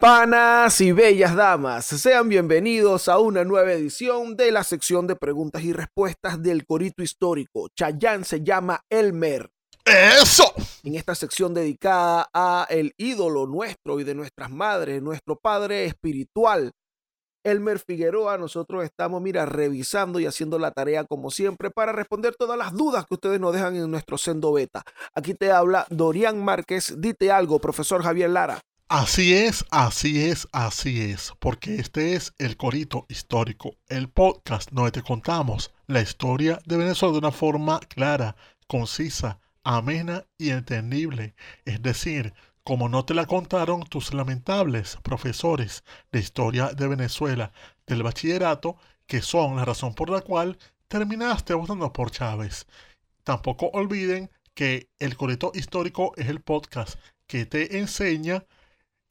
Panas y bellas damas, sean bienvenidos a una nueva edición de la sección de preguntas y respuestas del Corito Histórico. Chayán se llama Elmer. ¡Eso! En esta sección dedicada a el ídolo nuestro y de nuestras madres, nuestro padre espiritual, Elmer Figueroa, nosotros estamos, mira, revisando y haciendo la tarea como siempre para responder todas las dudas que ustedes nos dejan en nuestro sendo beta. Aquí te habla Dorian Márquez. Dite algo, profesor Javier Lara. Así es, así es, así es, porque este es el Corito Histórico, el podcast donde te contamos la historia de Venezuela de una forma clara, concisa, amena y entendible. Es decir, como no te la contaron tus lamentables profesores de historia de Venezuela del bachillerato, que son la razón por la cual terminaste votando por Chávez. Tampoco olviden que el Corito Histórico es el podcast que te enseña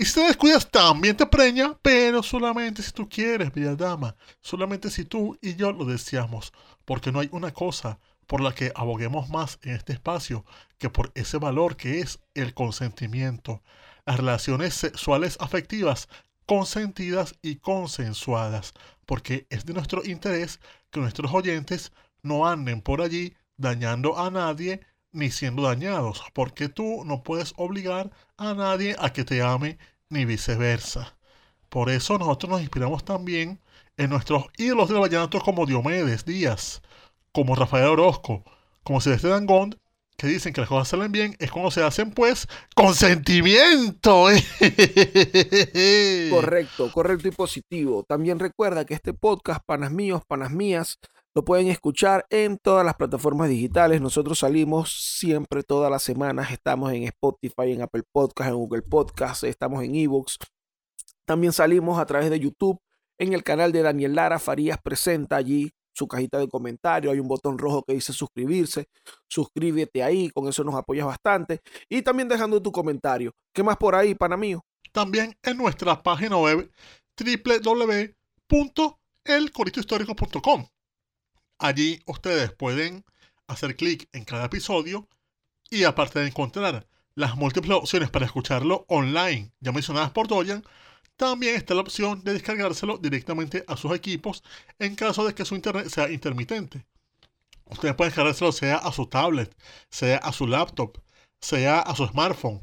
y si te descuidas, también te preña, pero solamente si tú quieres, bella dama. Solamente si tú y yo lo deseamos. Porque no hay una cosa por la que aboguemos más en este espacio que por ese valor que es el consentimiento. Las relaciones sexuales afectivas consentidas y consensuadas. Porque es de nuestro interés que nuestros oyentes no anden por allí dañando a nadie ni siendo dañados, porque tú no puedes obligar a nadie a que te ame ni viceversa. Por eso nosotros nos inspiramos también en nuestros ídolos del vallenato como Diomedes Díaz, como Rafael Orozco, como Celeste Dangond, que dicen que las cosas salen bien, es cuando se hacen pues con sentimiento. Correcto, correcto y positivo. También recuerda que este podcast, panas míos, panas mías, lo pueden escuchar en todas las plataformas digitales. Nosotros salimos siempre, todas las semanas. Estamos en Spotify, en Apple Podcast, en Google Podcast, estamos en Evox. También salimos a través de YouTube en el canal de Daniel Lara Farías Presenta allí su cajita de comentarios. Hay un botón rojo que dice suscribirse. Suscríbete ahí, con eso nos apoyas bastante. Y también dejando tu comentario. ¿Qué más por ahí, pana mío? También en nuestra página web www.elcoritohistórico.com. Allí ustedes pueden hacer clic en cada episodio y aparte de encontrar las múltiples opciones para escucharlo online ya mencionadas por Dorian, también está la opción de descargárselo directamente a sus equipos en caso de que su internet sea intermitente. Ustedes pueden descargárselo sea a su tablet, sea a su laptop, sea a su smartphone,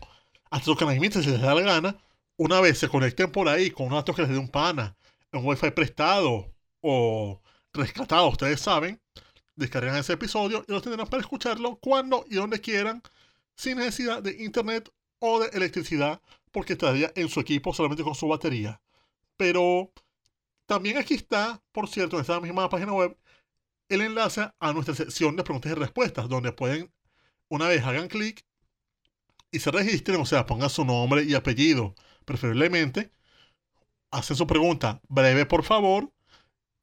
hasta su canalimiento si les da la gana. Una vez se conecten por ahí con unos datos que les dé un pana, un wifi prestado o rescatado, ustedes saben, descargan ese episodio y lo tendrán para escucharlo cuando y donde quieran, sin necesidad de internet o de electricidad, porque estaría en su equipo solamente con su batería. Pero también aquí está, por cierto, en esta misma página web, el enlace a nuestra sección de preguntas y respuestas, donde pueden, una vez hagan clic y se registren, o sea, pongan su nombre y apellido, preferiblemente, hacen su pregunta breve, por favor,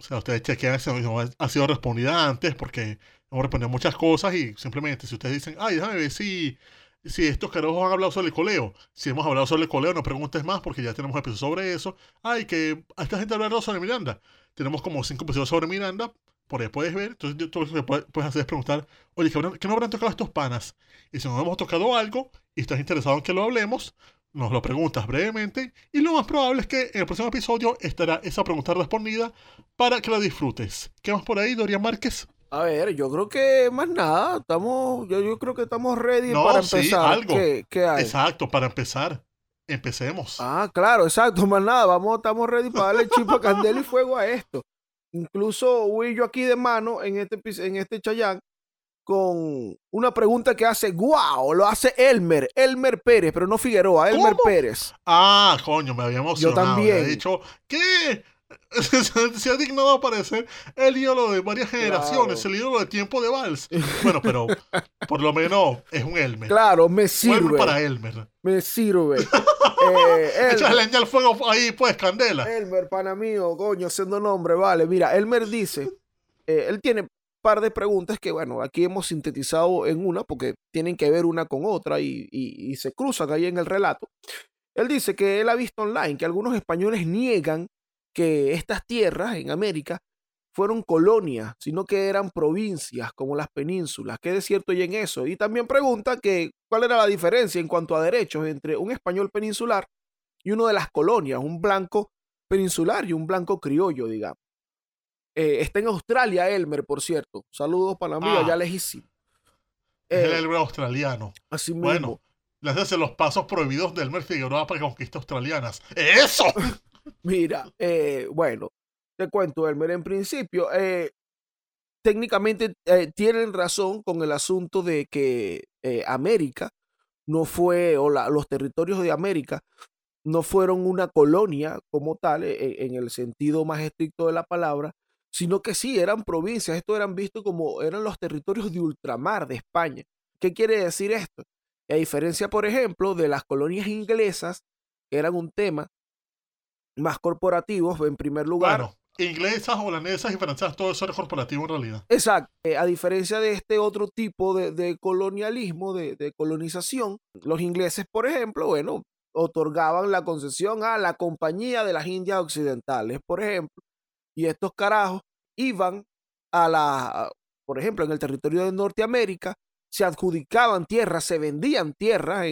o sea, ustedes chequean si ha sido respondida antes, porque hemos respondido muchas cosas y simplemente si ustedes dicen, ay, déjame ver si, si estos carajos han hablado sobre el coleo. Si hemos hablado sobre el coleo, no preguntes más porque ya tenemos episodios sobre eso. Ay, que esta gente hablado sobre Miranda. Tenemos como cinco episodios sobre Miranda. Por ahí puedes ver. Entonces, tú lo que puedes hacer es preguntar, oye, ¿qué, no habrán tocado estos panas? Y si no hemos tocado algo y estás interesado en que lo hablemos, nos lo preguntas brevemente y lo más probable es que en el próximo episodio estará esa pregunta respondida para que la disfrutes. ¿Qué más por ahí, Dorian Márquez? A ver, yo creo que más nada, estamos, yo, yo creo que estamos ready para empezar. Sí, algo. ¿Qué, hay? Exacto, para empezar. Empecemos. Ah, claro, exacto, más nada, vamos, estamos ready para darle chipo, candela y fuego a esto. Incluso voy yo aquí de mano en este, en este Chayán con una pregunta que hace, wow, lo hace Elmer, Elmer Pérez, pero no Figueroa, Elmer Pérez. Ah, coño, me había emocionado. Yo también. Me dicho, ¿qué? se ha dignado a aparecer el ídolo de varias generaciones, Claro. el ídolo de tiempo de Vals. Bueno, pero por lo menos es un Elmer. Claro, me Un Elmer sirve. para Elmer. Me sirve. Eh, Elmer, leña al fuego ahí, pues, candela. Elmer, pana mío, coño, siendo nombre, vale. Mira, Elmer dice, eh, él tiene par de preguntas que, bueno, aquí hemos sintetizado en una porque tienen que ver una con otra y, se cruzan ahí en el relato. Él dice que él ha visto online que algunos españoles niegan que estas tierras en América fueron colonias, sino que eran provincias como las penínsulas. ¿Qué de cierto hay en eso? Y también pregunta que cuál era la diferencia en cuanto a derechos entre un español peninsular y uno de las colonias, un blanco peninsular y un blanco criollo, digamos. Eh, está en Australia, Elmer, por cierto. Saludos para mí, Ah. allá lejísimo. Es el Eh, Elmer australiano. así mismo. Bueno, le hace los pasos prohibidos de Elmer Figueroa para conquistas australianas. ¡Eso! Mira, eh, bueno, te cuento, Elmer, en principio, eh, técnicamente tienen razón con el asunto de que América no fue, o la- los territorios de América no fueron una colonia como tal, en el sentido más estricto de la palabra, sino que sí, eran provincias, esto eran vistos como, eran los territorios de ultramar de España. ¿Qué quiere decir esto? A diferencia, por ejemplo, de las colonias inglesas, que eran un tema más corporativos, en primer lugar. Bueno, inglesas, holandesas y francesas, todo eso era corporativo en realidad. Exacto. Eh, a diferencia de este otro tipo de, de colonialismo, de, de colonización, los ingleses, por ejemplo, bueno, otorgaban la concesión a la Compañía de las Indias Occidentales, por ejemplo, y estos carajos iban a la, por ejemplo, en el territorio de Norteamérica, se adjudicaban tierras, se vendían tierras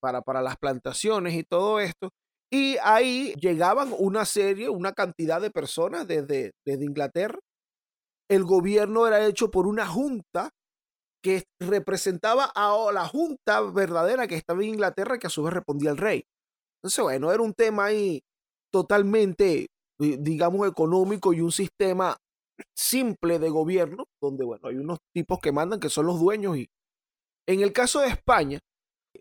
para, para las plantaciones y todo esto, y ahí llegaban una serie, una cantidad de personas desde, desde Inglaterra. El gobierno era hecho por una junta que representaba a la junta verdadera que estaba en Inglaterra, que a su vez respondía al rey. Entonces, bueno, era un tema ahí totalmente, digamos, económico y un sistema simple de gobierno, donde, bueno, hay unos tipos que mandan que son los dueños y en el caso de España,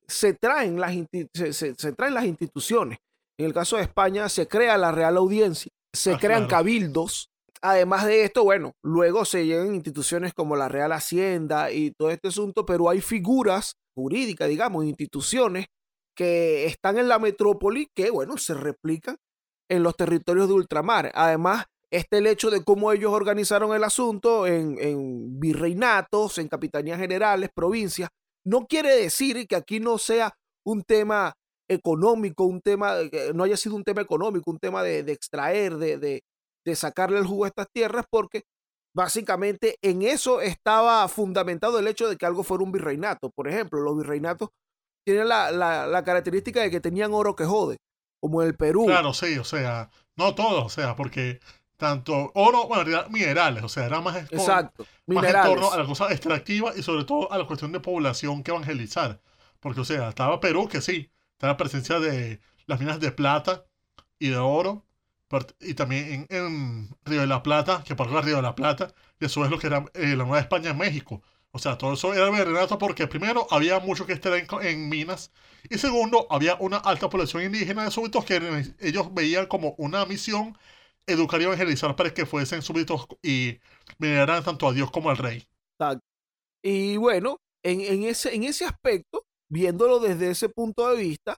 se traen las, se, se- se traen las instituciones. En el caso de España, se crea la Real Audiencia, se Ah, crean claro. cabildos. Además de esto, bueno, luego se llegan instituciones como la Real Hacienda y todo este asunto, pero hay figuras jurídicas, digamos, instituciones que están en la metrópoli que, bueno, se replican en los territorios de ultramar. Además, este el hecho de cómo ellos organizaron el asunto en, en virreinatos, en capitanías generales, provincias, no quiere decir que aquí no sea un tema económico, un tema, no haya sido un tema económico, un tema de, de extraer, de, de, de sacarle el jugo a estas tierras, porque básicamente en eso estaba fundamentado el hecho de que algo fuera un virreinato. Por ejemplo, los virreinatos tienen la, la- la característica de que tenían oro que jode, como en el Perú. Claro, sí, o sea, no todos, o sea, porque tanto oro, bueno, en realidad, minerales, o sea, era más, Exacto. más en torno a la cosa extractiva y sobre todo a la cuestión de población que evangelizar. Porque, o sea, estaba Perú, que sí, está la presencia de las minas de plata y de oro, y también en, en Río de la Plata, que por el Río de la Plata, y eso es lo que era eh, la Nueva España en México. O sea, todo eso era virreinato porque primero había mucho que estar en, minas y segundo había una alta población indígena de súbditos que ellos veían como una misión educar y evangelizar para que fuesen súbditos y veneraran tanto a Dios como al rey. Y bueno, en, ese, aspecto, viéndolo desde ese punto de vista,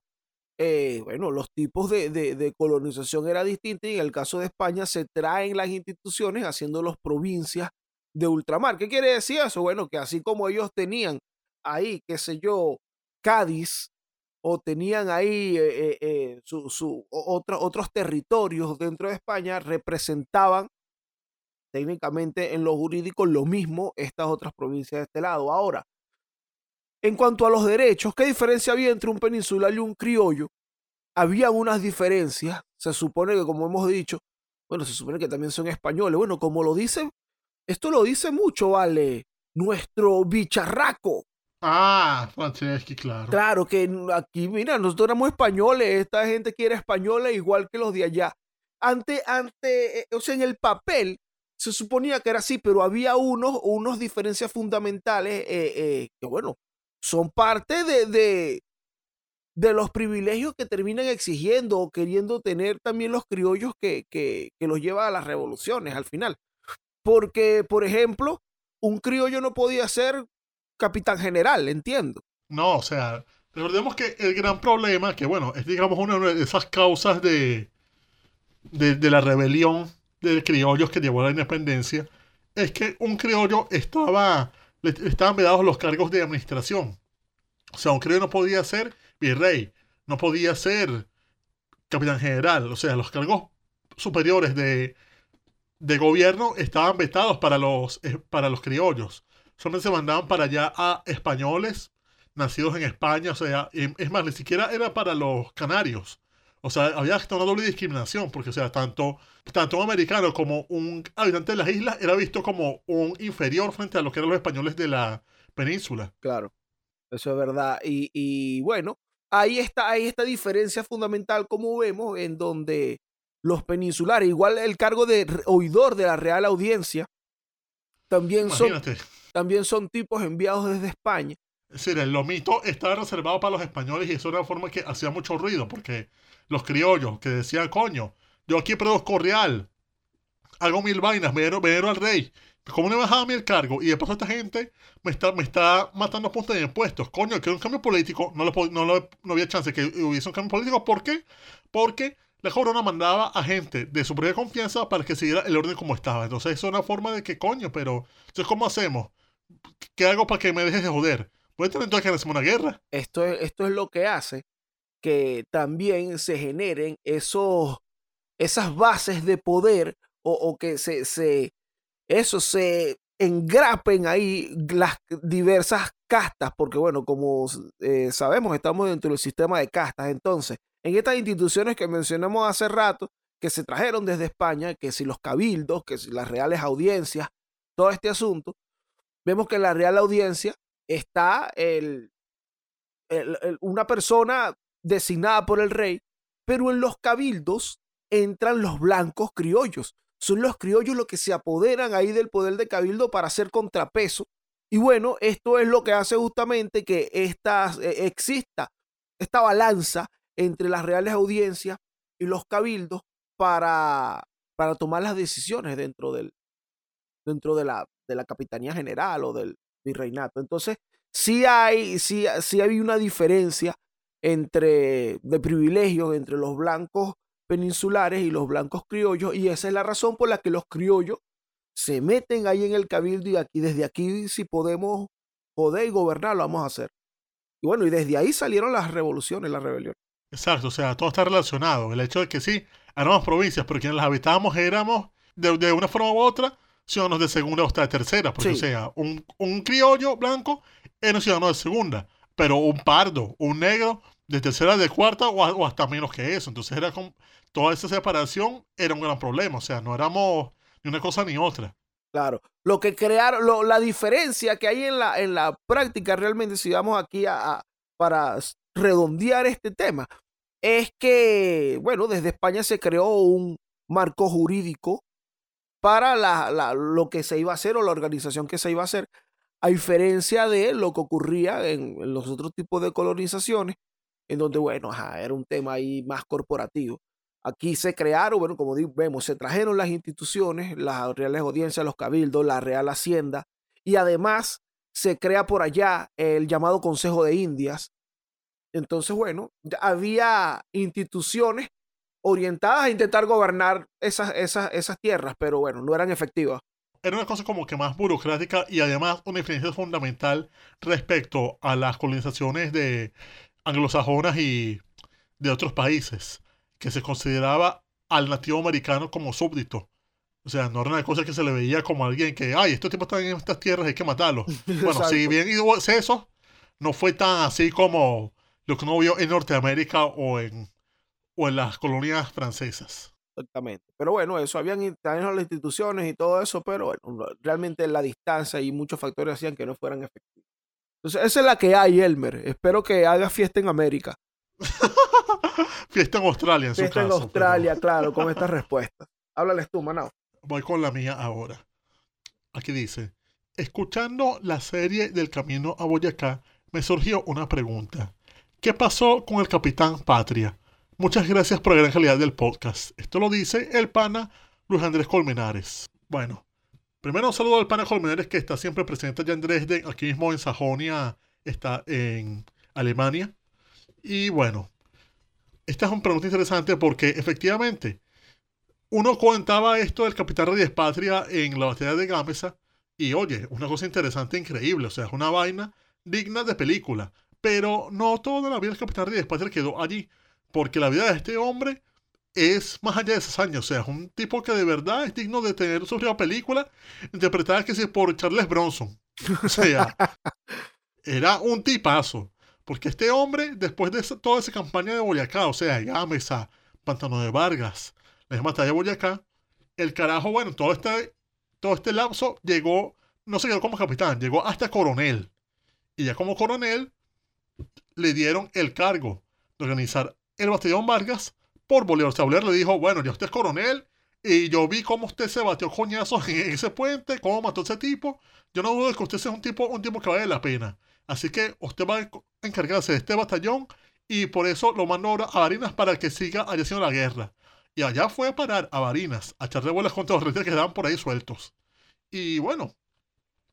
eh, bueno, los tipos de, de- colonización era distinta y en el caso de España se traen las instituciones haciéndolos provincias de ultramar. ¿Qué quiere decir eso? Bueno, que así como ellos tenían ahí, qué sé yo, Cádiz, o tenían ahí eh, eh, eh, su, su- otros territorios dentro de España, representaban técnicamente en lo jurídico lo mismo estas otras provincias de este lado. Ahora, en cuanto a los derechos, ¿qué diferencia había entre un peninsular y un criollo? Había unas diferencias, se supone que como hemos dicho, bueno, se supone que también son españoles. Bueno, como lo dice, esto lo dice mucho, vale, nuestro bicharraco. Ah, Franceschi, claro. Claro que aquí, mira, nosotros éramos españoles, esta gente quiere españoles igual que los de allá. Ante, ante, eh, o sea, en el papel se suponía que era así, pero había unos, unos diferencias fundamentales eh, eh, que, bueno, son parte de, de, de los privilegios que terminan exigiendo o queriendo tener también los criollos que, que, que los lleva a las revoluciones al final. Porque, por ejemplo, un criollo no podía ser capitán general, entiendo. No, o sea, recordemos que el gran problema, que bueno, es digamos una de esas causas de, de, la rebelión de criollos que llevó a la independencia, es que un criollo estaba, le estaban vedados los cargos de administración. O sea, un criollo no podía ser virrey, no podía ser capitán general, o sea, los cargos superiores de, de gobierno estaban vetados para los, eh, para los criollos. Solamente se mandaban para allá a españoles nacidos en España, o sea, es más, ni siquiera era para los canarios. O sea, había hasta una doble discriminación, porque, o sea, tanto, tanto un americano como un habitante de las islas era visto como un inferior frente a lo que eran los españoles de la península. Claro, eso es verdad. Y, y bueno, ahí está, ahí esta diferencia fundamental, como vemos, en donde los peninsulares, igual el cargo de oidor de la Real Audiencia, también son, también son tipos enviados desde España. Es decir, el lomito estaba reservado para los españoles y eso era una forma que hacía mucho ruido, porque los criollos que decían, coño, yo aquí produzco real, hago mil vainas, me dieron al rey, ¿cómo le bajaba a mí el cargo? Y después esta gente me está, me está matando a punta de impuestos. Coño, que un cambio político, no, lo, no, lo, no había chance que hubiese un cambio político. ¿Por qué? Porque la corona mandaba a gente de su propia confianza para que siguiera el orden como estaba. Entonces, eso es una forma de que, coño, pero, entonces, ¿cómo hacemos? ¿Qué hago para que me dejes de joder? ¿Puede tener entonces que hacemos una guerra? Esto es, esto es lo que hace que también se generen esos, esas bases de poder o, o que se, se, eso se engrapen ahí las diversas castas, porque bueno, como eh, sabemos, estamos dentro del sistema de castas. Entonces, en estas instituciones que mencionamos hace rato, que se trajeron desde España, que si los cabildos, que si las reales audiencias, todo este asunto, vemos que en la real audiencia está el, el, una persona designada por el rey, pero en los cabildos entran los blancos criollos. Son los criollos los que se apoderan ahí del poder de cabildo para hacer contrapeso. Y bueno, esto es lo que hace justamente que esta, eh, exista esta balanza entre las reales audiencias y los cabildos para, para tomar las decisiones dentro, del, dentro de, la, de la capitanía general o del virreinato. Entonces, sí hay, sí, sí hay una diferencia entre de privilegios entre los blancos peninsulares y los blancos criollos y esa es la razón por la que los criollos se meten ahí en el cabildo y aquí desde aquí si podemos poder y gobernar lo vamos a hacer. Y bueno, y desde ahí salieron las revoluciones, las rebeliones. Exacto, o sea, todo está relacionado. El hecho de que sí, éramos provincias, pero quienes las habitábamos éramos de, de una forma u otra ciudadanos de segunda o hasta de tercera, porque Sí. o sea, un, un criollo blanco era un ciudadano de segunda, pero un pardo, un negro de tercera, de cuarta o, hasta menos que eso. Entonces era con toda esa separación era un gran problema, o sea, no éramos ni una cosa ni otra. Claro, lo que crearon, lo- la diferencia que hay en la, en la práctica realmente, si vamos aquí a, a- para redondear este tema, es que, bueno, desde España se creó un marco jurídico para la, lo que se iba a hacer o la organización que se iba a hacer, a diferencia de lo que ocurría en, los otros tipos de colonizaciones, en donde, bueno, era un tema ahí más corporativo. Aquí se crearon, bueno, como vemos, se trajeron las instituciones, las reales audiencias, los cabildos, la Real Hacienda, y además se crea por allá el llamado Consejo de Indias. Entonces, bueno, había instituciones orientadas a intentar gobernar esas, esas, esas tierras, pero bueno, no eran efectivas. Era una cosa como que más burocrática y además una diferencia fundamental respecto a las colonizaciones de anglosajonas y de otros países, que se consideraba al nativo americano como súbdito. O sea, no era una cosa que se le veía como alguien que, ay, estos tipos están en estas tierras, hay que matarlos. Bueno, si bien hubo eso, no fue tan así como lo que uno vio en Norteamérica o en, o en las colonias francesas. Exactamente. Pero bueno, eso, habían también las instituciones y todo eso, pero bueno, no- realmente la distancia y muchos factores hacían que no fueran efectivos. Entonces, esa es la que hay, Elmer. Espero que haga fiesta en América. Fiesta en Australia, en su Fiesta en caso, pero- Australia, claro, con estas respuestas. Háblales tú, Manao. Voy con la mía ahora. Aquí dice, escuchando la serie del camino a Boyacá, me surgió una pregunta. ¿Qué pasó con el Capitán Patria? Muchas gracias por la gran calidad del podcast. Esto lo dice el pana Luis Andrés Colmenares. Bueno, primero un saludo al pana Colmenares que está siempre presente allá en Dresden, aquí mismo en Sajonia, está en Alemania. Y bueno, esta es una pregunta interesante porque efectivamente uno contaba esto del Capitán Reyes Patria en la batalla de Gamesa y oye, una cosa interesante, increíble, o sea, es una vaina digna de película. Pero no toda la vida del Capitán Reyes Patria quedó allí, porque la vida de este hombre es más allá de esos años, o sea, es un tipo que de verdad es digno de tener su propia película, interpretada que sea por Charles Bronson. O sea, era un tipazo. Porque este hombre, después de toda esa campaña de Boyacá, o sea, Gámeza, Pantano de Vargas, la batalla de Boyacá, el carajo, bueno, todo este, todo este lapso llegó, no se quedó como capitán, llegó hasta coronel. Y ya como coronel, le dieron el cargo de organizar el batallón Vargas por Bolívar. Bolívar le dijo, bueno, ya usted es coronel y yo vi cómo usted se batió coñazos en ese puente, cómo mató a ese tipo. Yo no dudo de que usted sea un tipo, un tipo que vale la pena. Así que usted va a encargarse de este batallón y por eso lo mandó ahora a Barinas para que siga haciendo la guerra. Y allá fue a parar a Barinas, a echarle bolas contra los reyes que estaban por ahí sueltos. Y bueno,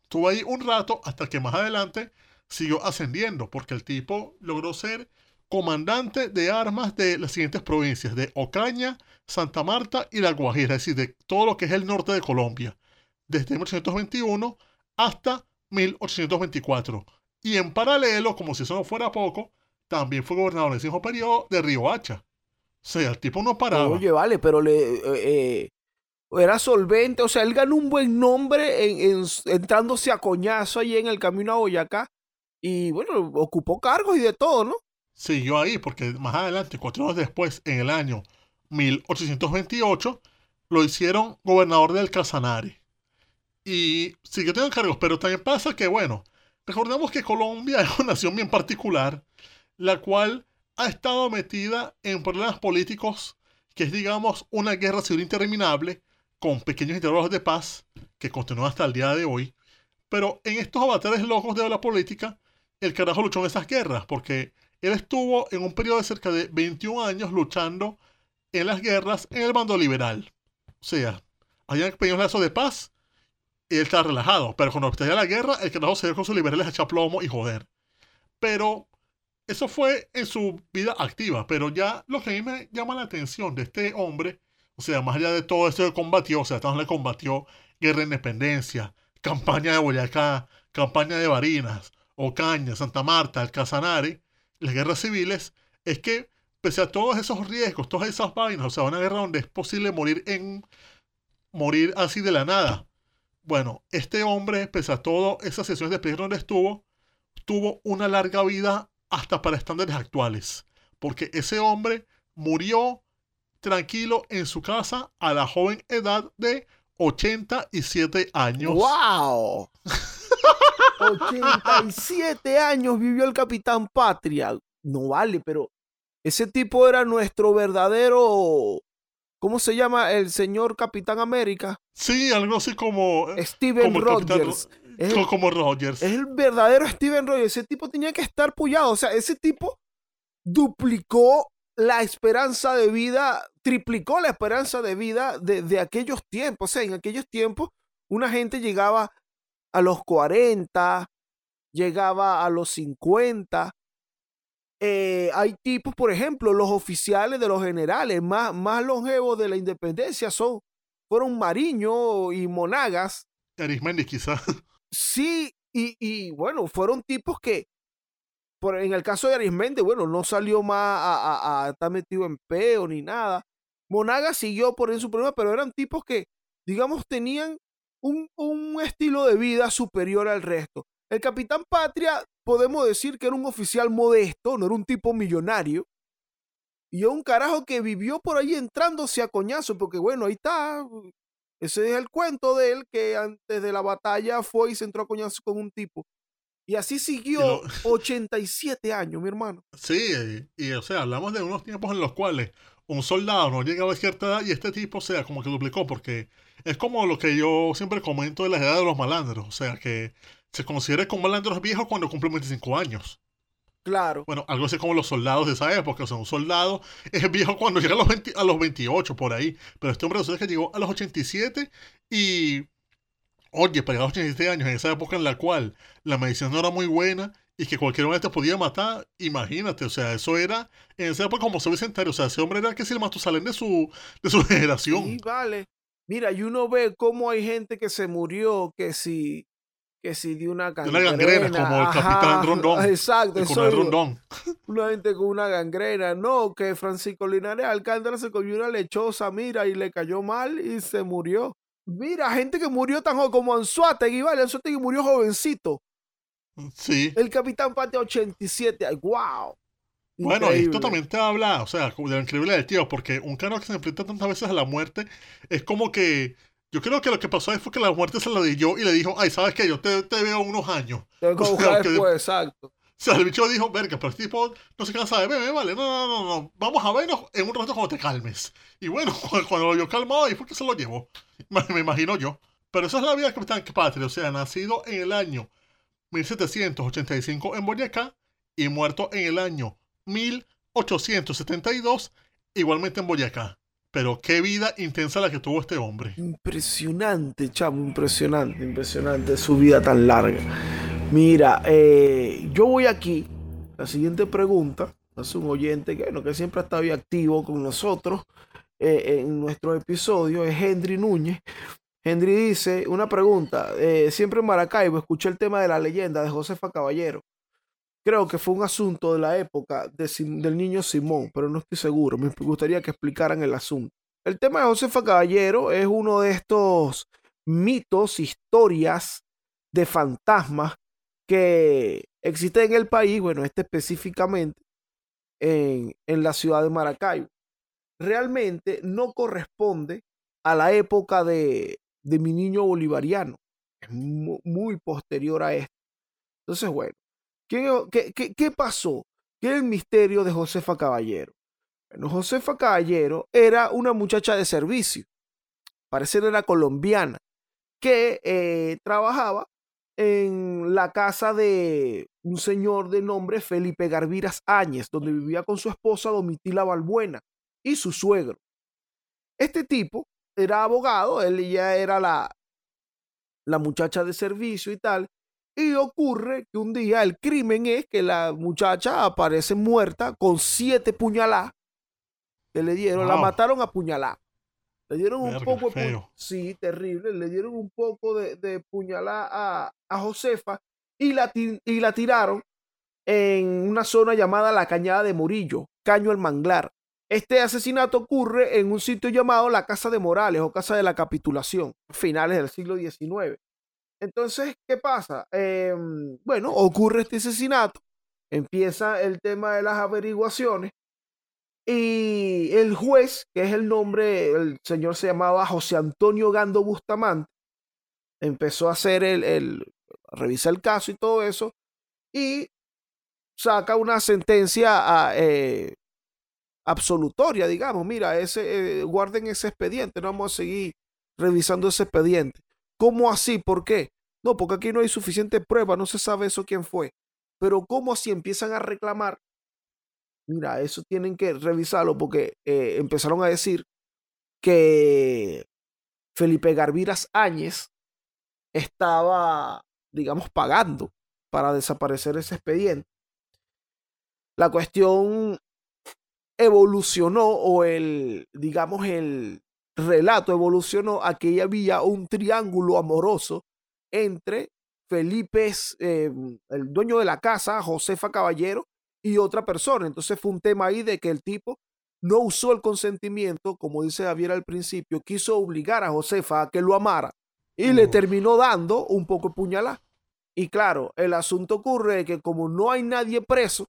estuvo ahí un rato hasta que más adelante siguió ascendiendo, porque el tipo logró ser comandante de armas de las siguientes provincias, de Ocaña, Santa Marta y La Guajira, es decir, de todo lo que es el norte de Colombia, desde 1821 hasta 1824. Y en paralelo, como si eso no fuera poco, también fue gobernador en ese mismo periodo de Río Hacha. O sea, el tipo no paraba. Oye, vale, pero le eh, eh, era solvente, o sea, él ganó un buen nombre en, entrándose a coñazo ahí en el camino a Boyacá. Y bueno, ocupó cargos y de todo, ¿no? Siguió ahí, porque más adelante, cuatro años después, en el año 1828, lo hicieron gobernador del Casanare. Y siguió teniendo cargos, pero también pasa que, bueno, Recordemos que Colombia es una nación bien particular, la cual ha estado metida en problemas políticos que es, digamos, una guerra civil interminable con pequeños intervalos de paz que continúan hasta el día de hoy. Pero en estos avatares locos de la política, el carajo luchó en esas guerras, porque él estuvo en un periodo de cerca de 21 años luchando en las guerras en el bando liberal. O sea, había pequeños lazos de paz y él estaba relajado. Pero cuando estalló la guerra, el carajo se dio con sus liberales a echar plomo y joder. Pero eso fue en su vida activa. Pero ya lo que a mí me llama la atención de este hombre, o sea, más allá de todo esto que combatió, o sea, también le combatió guerra de independencia, campaña de Boyacá, campaña de Barinas, Ocaña, Santa Marta, el Casanare, las guerras civiles, es que pese a todos esos riesgos, todas esas vainas, o sea, una guerra donde es posible morir en morir así de la nada, bueno, este hombre, pese a todas esas sesiones de peligro donde estuvo, tuvo una larga vida hasta para estándares actuales. Porque ese hombre murió tranquilo en su casa a la joven edad de 87 años. ¡Wow! 87 años vivió el Capitán Patria. No vale, pero ese tipo era nuestro verdadero ¿Cómo se llama el señor Capitán América? Sí, algo así como. Eh, Steven Rogers. Es como Rogers. Es el verdadero Steven Rogers. Ese tipo tenía que estar pullado. O sea, ese tipo duplicó la esperanza de vida, triplicó la esperanza de vida de, de aquellos tiempos. O sea, en aquellos tiempos, una gente llegaba a los 40, llegaba a los 50, eh, hay tipos, por ejemplo, los oficiales de los generales más, más longevos de la independencia son, fueron Mariño y Monagas. Arismendi quizás. Sí, y, bueno, fueron tipos que, por, en el caso de Arismendi, bueno, no salió más a, estar metido en peo ni nada. Monagas siguió por en su problema, pero eran tipos que, digamos, tenían un, un estilo de vida superior al resto. El capitán Patria podemos decir que era un oficial modesto, no era un tipo millonario. Y un carajo que vivió por ahí entrándose a coñazo, porque bueno, ahí está. Ese es el cuento de él, que antes de la batalla fue y se entró a coñazo con un tipo. Y así siguió 87 años, mi hermano. Sí, y, o sea, hablamos de unos tiempos en los cuales un soldado no llegaba a cierta edad y este tipo, o sea, como que duplicó, porque es como lo que yo siempre comento de la edad de los malandros, o sea, que se considera como malandros viejos cuando cumple 25 años. Claro. Bueno, algo así como los soldados de esa época. O sea, un soldado es viejo cuando llega a los, 20 a los 28 por ahí. Pero este hombre resulta que llegó a los 87 y... Oye, para llegar a los 87 años, en esa época en la cual la medicina no era muy buena y que cualquier hombre te podía matar, imagínate, o sea, eso era en esa época como se Bicentenario, o sea, ese hombre era que si el Matusalén de su, de su generación. Sí, vale. Mira, y uno ve cómo hay gente que se murió, que si, que si de una De gangrena. una gangrena, como el ajá, capitán Rondón. Exacto, el. Rondón. Una gente con una gangrena, no, que Francisco Linares Alcántara se comió una lechosa, mira, y le cayó mal y se murió. Mira, gente que murió tan joven como Anzuategui, vale, Anzuategui murió jovencito. Sí. El capitán Pate 87, ay, wow. Bueno, Increíble. esto también te habla, o sea, como de lo increíble del tío, porque un cano que se enfrenta tantas veces a la muerte es como que. Yo creo que lo que pasó ahí fue que la muerte se la dio y le dijo, ay, ¿sabes qué? Yo te, te veo unos años. Tengo que o sea, que- después, exacto. O sea, el bicho dijo, verga, pero este tipo no se cansa de beber, vale. No, no, no, no. Vamos a vernos en un rato cuando te calmes. Y bueno, cuando, lo vio calmado, ahí fue que se lo llevó. Me, me imagino yo. Pero esa es la vida del Capitán Patria. O sea, nacido en el año 1785 en Boyacá y muerto en el año 1872, igualmente en Boyacá. Pero qué vida intensa la que tuvo este hombre. Impresionante, chamo, impresionante, impresionante su vida tan larga. Mira, eh, yo voy aquí. La siguiente pregunta hace un oyente que, bueno, que siempre ha estado activo con nosotros eh, en nuestro episodio, es Henry Núñez. Henry dice, una pregunta, eh, siempre en Maracaibo escuché el tema de la leyenda de Josefa Caballero. Creo que fue un asunto de la época del niño Simón, pero no estoy seguro. Me gustaría que explicaran el asunto. El tema de Josefa Caballero es uno de estos mitos, historias de fantasmas que existen en el país, bueno, este específicamente en, en la ciudad de Maracaibo. Realmente no corresponde a la época de, de mi niño bolivariano. Es mu- muy posterior a esto. Entonces, bueno, ¿qué, pasó? ¿Qué es el misterio de Josefa Caballero? Bueno, Josefa Caballero era una muchacha de servicio, parecer era colombiana, que eh, trabajaba en la casa de un señor de nombre Felipe Garviras Áñez, donde vivía con su esposa Domitila Balbuena y su suegro. Este tipo era abogado, él ya era la, la muchacha de servicio y tal, y ocurre que un día el crimen es que la muchacha aparece muerta con siete puñaladas que le dieron, la mataron a puñalada. Le dieron un Verga, poco de pu- sí, terrible, le dieron un poco de, de puñalada a, a Josefa y la, y la tiraron en una zona llamada la Cañada de Murillo, Caño el Manglar. Este asesinato ocurre en un sitio llamado la Casa de Morales o Casa de la Capitulación, finales del siglo XIX. Entonces, ¿qué pasa? Em, bueno, ocurre este asesinato, empieza el tema de las averiguaciones y el juez, que es el nombre, el señor se llamaba José Antonio Gando Bustamante, empezó a hacer el, el revisar el caso y todo eso y saca una sentencia a, eh, absolutoria, digamos, mira, ese, eh, guarden ese expediente, no vamos a seguir revisando ese expediente. ¿Cómo así? ¿Por qué? No, porque aquí no hay suficiente prueba, no se sabe eso quién fue. Pero ¿cómo así empiezan a reclamar? Mira, eso tienen que revisarlo porque eh, empezaron a decir que Felipe Garviras Áñez estaba, digamos, pagando para desaparecer ese expediente. La cuestión evolucionó o el, digamos, el relato evolucionó a que había un triángulo amoroso entre Felipe, eh, el dueño de la casa, Josefa Caballero, y otra persona. Entonces fue un tema ahí de que el tipo no usó el consentimiento, como dice Javier al principio, quiso obligar a Josefa a que lo amara y le terminó dando un poco de puñalada. Y claro, el asunto ocurre que como no hay nadie preso,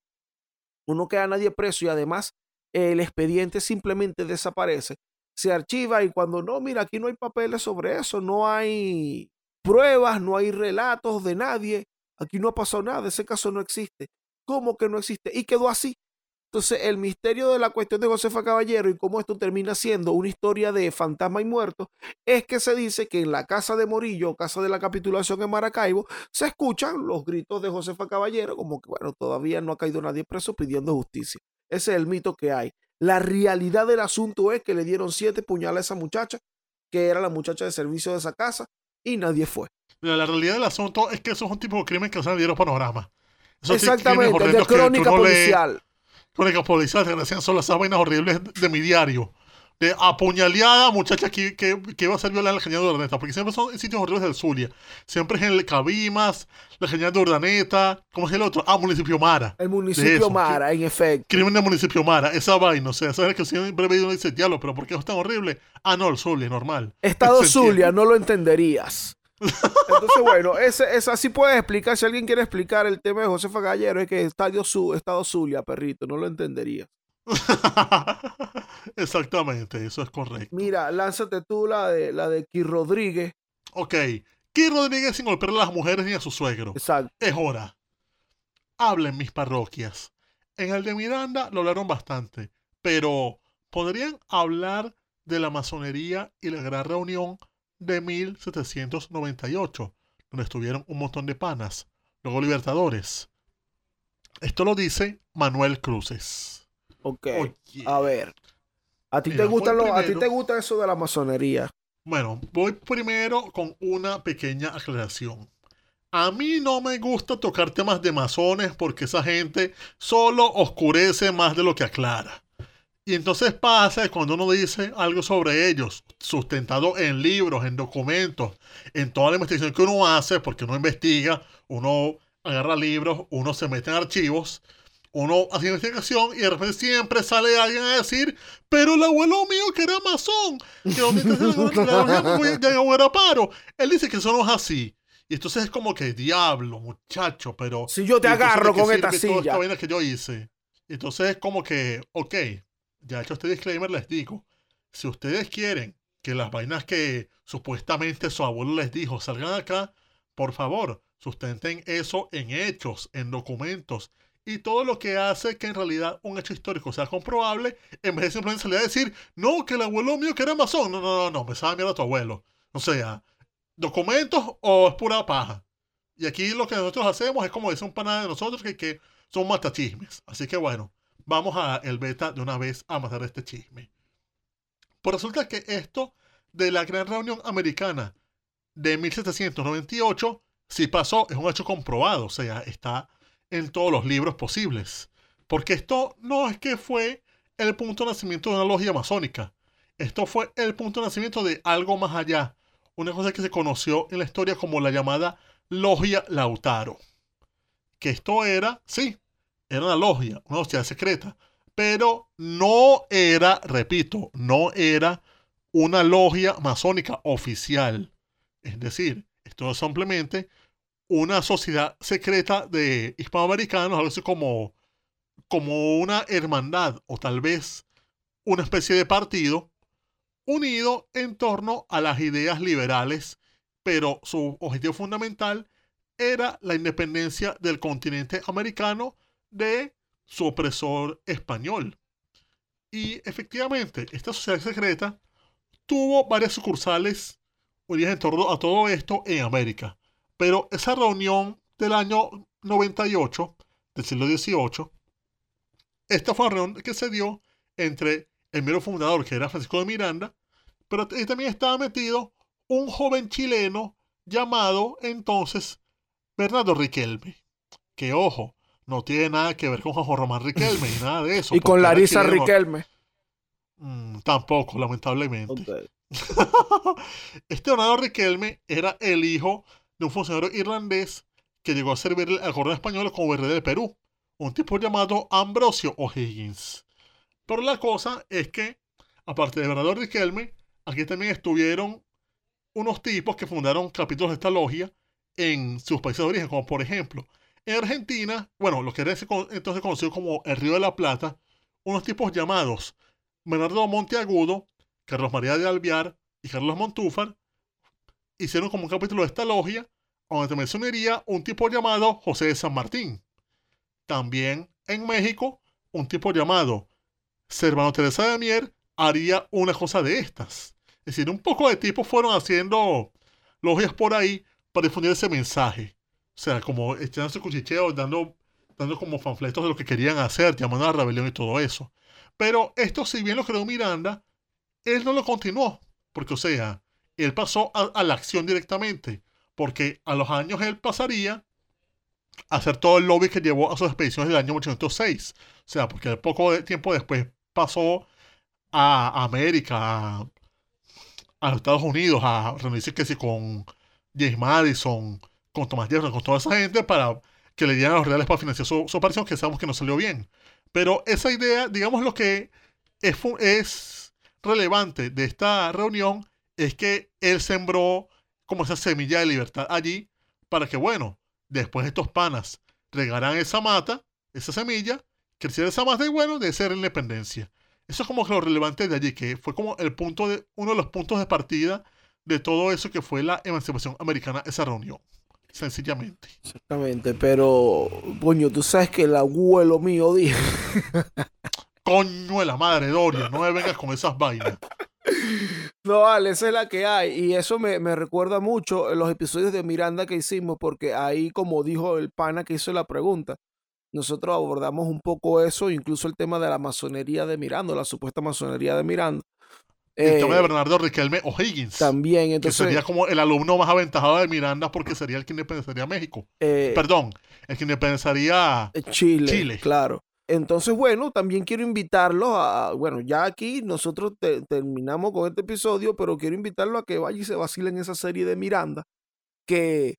no queda nadie preso y además el expediente simplemente desaparece, se archiva y cuando no, mira, aquí no hay papeles sobre eso, no hay pruebas, no hay relatos de nadie, aquí no ha pasado nada, ese caso no existe. ¿Cómo que no existe? Y quedó así. Entonces, el misterio de la cuestión de Josefa Caballero y cómo esto termina siendo una historia de fantasma y muertos es que se dice que en la casa de Morillo, casa de la capitulación en Maracaibo, se escuchan los gritos de Josefa Caballero, como que, bueno, todavía no ha caído nadie preso pidiendo justicia. Ese es el mito que hay. La realidad del asunto es que le dieron siete puñales a esa muchacha, que era la muchacha de servicio de esa casa, y nadie fue. Mira, la realidad del asunto es que eso es un tipo de crimen que se le dieron panorama. Esos Exactamente, de crónica policial. crónica policial, que decían son esas vainas horribles de mi diario de apuñaleada muchacha que, que, que iba a ser violada en la genial de Urdaneta, porque siempre son sitios horribles del Zulia. Siempre es en el Cabimas, la genial de Urdaneta, ¿cómo es el otro? Ah, municipio Mara. El municipio Mara, en efecto. Crimen del municipio Mara, esa vaina, o sea, sabes que siempre uno dice, diablo, pero ¿por qué es tan horrible? Ah, no, el Zulia, normal. Estado Zulia, no lo entenderías. Entonces, bueno, ese, ese, así puedes explicar. Si alguien quiere explicar el tema de Josefa Gallero, es que Estadio Su, Estado Zulia, perrito, no lo entenderías. Exactamente, eso es correcto. Mira, lánzate tú la de la de Ki Rodríguez. Ok. Ki Rodríguez sin golpear a las mujeres ni a su suegro. Exacto. Es hora. Hablen mis parroquias. En el de Miranda lo hablaron bastante, pero podrían hablar de la masonería y la gran reunión de 1798, donde estuvieron un montón de panas, luego libertadores. Esto lo dice Manuel Cruces. Ok. A ver. ¿A ti, te gusta lo, ¿A ti te gusta eso de la masonería? Bueno, voy primero con una pequeña aclaración. A mí no me gusta tocar temas de masones porque esa gente solo oscurece más de lo que aclara. Y entonces pasa cuando uno dice algo sobre ellos, sustentado en libros, en documentos, en toda la investigación que uno hace, porque uno investiga, uno agarra libros, uno se mete en archivos, uno hace investigación y de repente siempre sale alguien a decir, pero el abuelo mío que era masón, que donde era paro, él dice que eso no es así. Y entonces es como que diablo, muchacho, pero... Si yo te agarro con esta silla. Esta que yo hice. Entonces es como que, ok, ya hecho este disclaimer, les digo, si ustedes quieren que las vainas que supuestamente su abuelo les dijo salgan acá, por favor, sustenten eso en hechos, en documentos, y todo lo que hace que en realidad un hecho histórico sea comprobable, en vez de simplemente salir a decir, no, que el abuelo mío que era masón. No, no, no, no, me sabe mierda tu abuelo. O sea, documentos o es pura paja. Y aquí lo que nosotros hacemos es como dice un pana de nosotros que, que son matachismes. Así que bueno, vamos a el beta de una vez a matar este chisme. Pues resulta que esto de la gran reunión americana de 1798 sí pasó, es un hecho comprobado, o sea, está en todos los libros posibles. Porque esto no es que fue el punto de nacimiento de una logia masónica. Esto fue el punto de nacimiento de algo más allá. Una cosa que se conoció en la historia como la llamada Logia Lautaro. Que esto era, sí, era una logia, una sociedad secreta. Pero no era, repito, no era una logia masónica oficial. Es decir, esto es simplemente una sociedad secreta de hispanoamericanos, algo así como, como una hermandad o tal vez una especie de partido unido en torno a las ideas liberales, pero su objetivo fundamental era la independencia del continente americano de su opresor español. Y efectivamente, esta sociedad secreta tuvo varias sucursales unidas en torno a todo esto en América. Pero esa reunión del año 98, del siglo XVIII, esta fue una reunión que se dio entre el mero fundador, que era Francisco de Miranda, pero también estaba metido un joven chileno llamado entonces Bernardo Riquelme. Que ojo, no tiene nada que ver con Juan Román Riquelme ni nada de eso. y con Larisa Riquelme. Mm, tampoco, lamentablemente. este Bernardo Riquelme era el hijo de un funcionario irlandés que llegó a servir al gobierno español como rey de Perú, un tipo llamado Ambrosio O'Higgins. Pero la cosa es que, aparte de Bernardo Riquelme, aquí también estuvieron unos tipos que fundaron capítulos de esta logia en sus países de origen, como por ejemplo, en Argentina, bueno, lo que era entonces conocido como el Río de la Plata, unos tipos llamados Bernardo Monteagudo, Carlos María de Alviar y Carlos Montúfar, hicieron como un capítulo de esta logia, donde te mencionaría un tipo llamado José de San Martín. También en México, un tipo llamado Servano Teresa de Mier haría una cosa de estas. Es decir, un poco de tipos fueron haciendo logias por ahí para difundir ese mensaje. O sea, como echándose cuchicheos, dando, dando como fanfletos de lo que querían hacer, llamando a la rebelión y todo eso. Pero esto, si bien lo creó Miranda, él no lo continuó. Porque, o sea, él pasó a, la acción directamente. Porque a los años él pasaría a hacer todo el lobby que llevó a sus expediciones del año 1806. O sea, porque poco tiempo después pasó a América, a, los Estados Unidos, a reunirse que sí, con James Madison, con Thomas Jefferson, con toda esa gente para que le dieran a los reales para financiar su, su aparición, que sabemos que no salió bien. Pero esa idea, digamos lo que es relevante de esta reunión, es que él sembró como esa semilla de libertad allí para que, bueno, después estos panas regaran esa mata, esa semilla, creciera esa mata y bueno, de ser independencia. Eso es como lo relevante de allí, que fue como el punto de, uno de los puntos de partida de todo eso que fue la emancipación americana, esa reunión sencillamente. Exactamente, pero, coño, tú sabes que el abuelo mío dijo. Coño de la madre, Doria, no me vengas con esas vainas. No, vale, esa es la que hay. Y eso me, recuerda mucho en los episodios de Miranda que hicimos, porque ahí, como dijo el pana que hizo la pregunta, nosotros abordamos un poco eso, incluso el tema de la masonería de Miranda, la supuesta masonería de Miranda. El tema de eh, Bernardo Riquelme O'Higgins. También, entonces. Que sería como el alumno más aventajado de Miranda porque sería el que independizaría México. Eh, Perdón, el que independizaría eh, Chile, Chile. Claro. Entonces, bueno, también quiero invitarlo a. Bueno, ya aquí nosotros terminamos con este episodio, pero quiero invitarlo a que vaya y se vacile en esa serie de Miranda. Que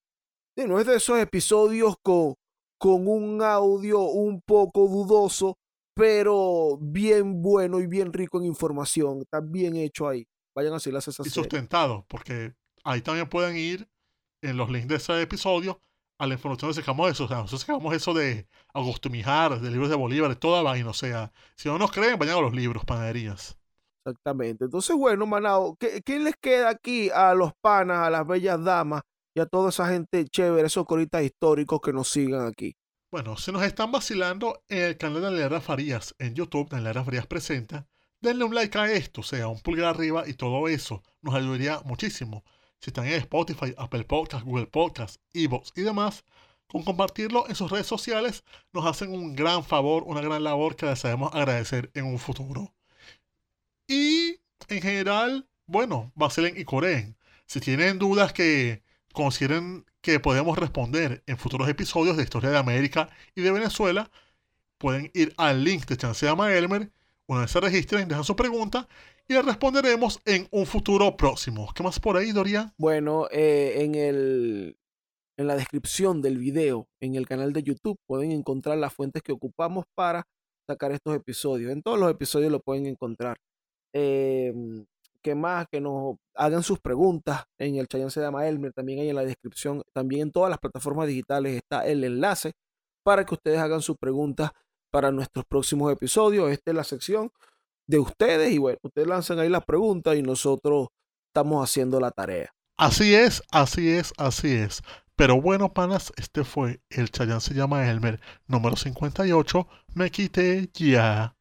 no es de esos episodios con, con un audio un poco dudoso pero bien bueno y bien rico en información. Está bien hecho ahí. Vayan a hacer las esas Y sustentado, porque ahí también pueden ir en los links de ese episodio a la información sacamos de eso. O sea, nosotros sacamos eso de Augusto Mijar, de libros de Bolívar, de toda vaina. O sea, si no nos creen, vayan a los libros, panaderías. Exactamente. Entonces, bueno, Manao, ¿qué, ¿qué, les queda aquí a los panas, a las bellas damas y a toda esa gente chévere, esos coritas históricos que nos sigan aquí? Bueno, si nos están vacilando en el canal de Daniela Farías en YouTube, Daniela Farías presenta, denle un like a esto, o sea, un pulgar arriba y todo eso. Nos ayudaría muchísimo. Si están en Spotify, Apple Podcasts, Google Podcasts, Evox y demás, con compartirlo en sus redes sociales nos hacen un gran favor, una gran labor que les agradecer en un futuro. Y en general, bueno, vacilen y coreen. Si tienen dudas que consideren que podemos responder en futuros episodios de Historia de América y de Venezuela, pueden ir al link de Chance Llama Elmer, una vez se registren, dejan su pregunta y le responderemos en un futuro próximo. ¿Qué más por ahí, Doria? Bueno, eh, en, el, en la descripción del video, en el canal de YouTube, pueden encontrar las fuentes que ocupamos para sacar estos episodios. En todos los episodios lo pueden encontrar. Eh, que más, que nos hagan sus preguntas en el Chayanne se llama Elmer, también ahí en la descripción, también en todas las plataformas digitales está el enlace para que ustedes hagan sus preguntas para nuestros próximos episodios. Esta es la sección de ustedes y bueno, ustedes lanzan ahí las preguntas y nosotros estamos haciendo la tarea. Así es, así es, así es. Pero bueno, panas, este fue el Chayanne se llama Elmer número 58. Me quité ya.